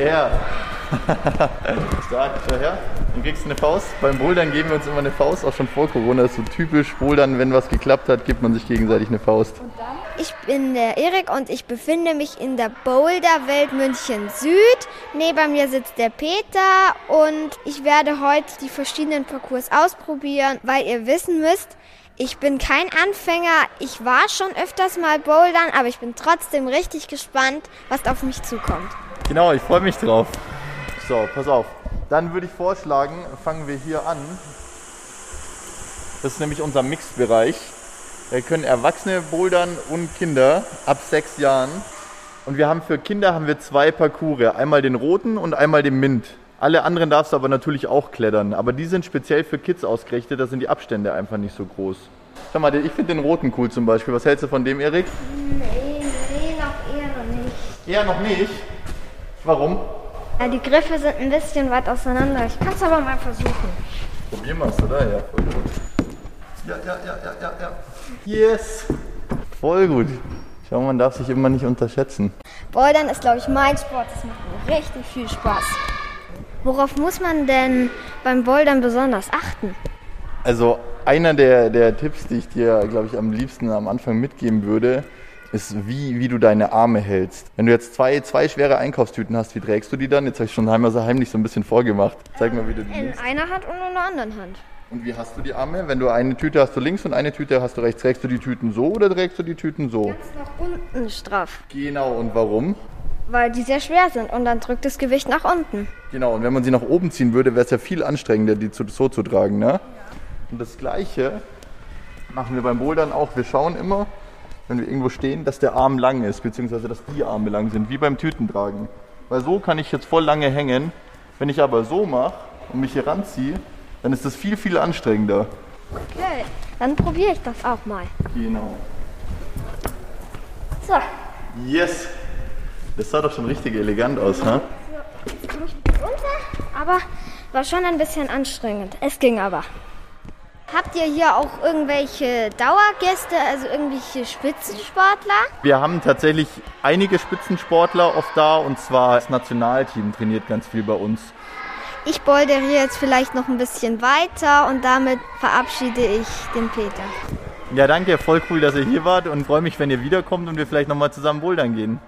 hierher. Stark, schau her. Dann kriegst du eine Faust. Beim Bouldern geben wir uns immer eine Faust, auch schon vor Corona. Das ist so typisch Bouldern, wenn was geklappt hat, gibt man sich gegenseitig eine Faust. Ich bin der Erik und ich befinde mich in der Boulderwelt München Süd. Neben mir sitzt der Peter und ich werde heute die verschiedenen Parcours ausprobieren, weil ihr wissen müsst, ich bin kein Anfänger. Ich war schon öfters mal bouldern, aber ich bin trotzdem richtig gespannt, was auf mich zukommt. Genau, ich freue mich drauf. So, pass auf. Dann würde ich vorschlagen, fangen wir hier an. Das ist nämlich unser Mixed-Bereich. Da können Erwachsene bouldern und Kinder ab sechs Jahren. Und wir haben für Kinder haben wir zwei Parcours. Einmal den roten und einmal den Mint. Alle anderen darfst du aber natürlich auch klettern. Aber die sind speziell für Kids ausgerichtet. Da sind die Abstände einfach nicht so groß. Schau mal, ich finde den roten cool zum Beispiel. Was hältst du von dem, Erik? Nee, nee, noch eher noch nicht. Eher noch nicht. Warum? Ja, die Griffe sind ein bisschen weit auseinander. Ich kann es aber mal versuchen. Probieren wir es, oder? Ja, voll gut. Ja, ja, ja, ja, ja, ja. Yes! Voll gut. Schau, man darf sich immer nicht unterschätzen. Bouldern ist, glaube ich, mein Sport. Das macht mir richtig viel Spaß. Worauf muss man denn beim Bouldern besonders achten? Also einer der, der Tipps, die ich dir, glaube ich, am liebsten am Anfang mitgeben würde, ist, wie, wie du deine Arme hältst. Wenn du jetzt zwei, zwei schwere Einkaufstüten hast, wie trägst du die dann? Jetzt habe ich schon einmal so heimlich so ein bisschen vorgemacht. Zeig mal, wie du die In nimmst. einer Hand und in der anderen Hand. Und wie hast du die Arme? Wenn du eine Tüte hast du links und eine Tüte hast du rechts. Trägst du die Tüten so oder trägst du die Tüten so? Ganz nach unten straff, Genau, und warum? weil die sehr schwer sind und dann drückt das Gewicht nach unten. Genau, und wenn man sie nach oben ziehen würde, wäre es ja viel anstrengender, die zu, so zu tragen. Ne? Und das Gleiche machen wir beim Bouldern auch. Wir schauen immer, wenn wir irgendwo stehen, dass der Arm lang ist, beziehungsweise dass die Arme lang sind, wie beim Tütentragen. Weil so kann ich jetzt voll lange hängen. Wenn ich aber so mache und mich hier ranziehe, dann ist das viel, viel anstrengender. Okay, dann probiere ich das auch mal. Genau. So, Yes! Das sah doch schon richtig elegant aus, ne? jetzt komme ich ein bisschen runter, aber war schon ein bisschen anstrengend. Es ging aber. Habt ihr hier auch irgendwelche Dauergäste, also irgendwelche Spitzensportler? Wir haben tatsächlich einige Spitzensportler oft da und zwar das Nationalteam trainiert ganz viel bei uns. Ich bouldere jetzt vielleicht noch ein bisschen weiter und damit verabschiede ich den Peter. Ja, danke, voll cool, dass ihr hier wart und freue mich, wenn ihr wiederkommt und wir vielleicht nochmal zusammen bouldern gehen.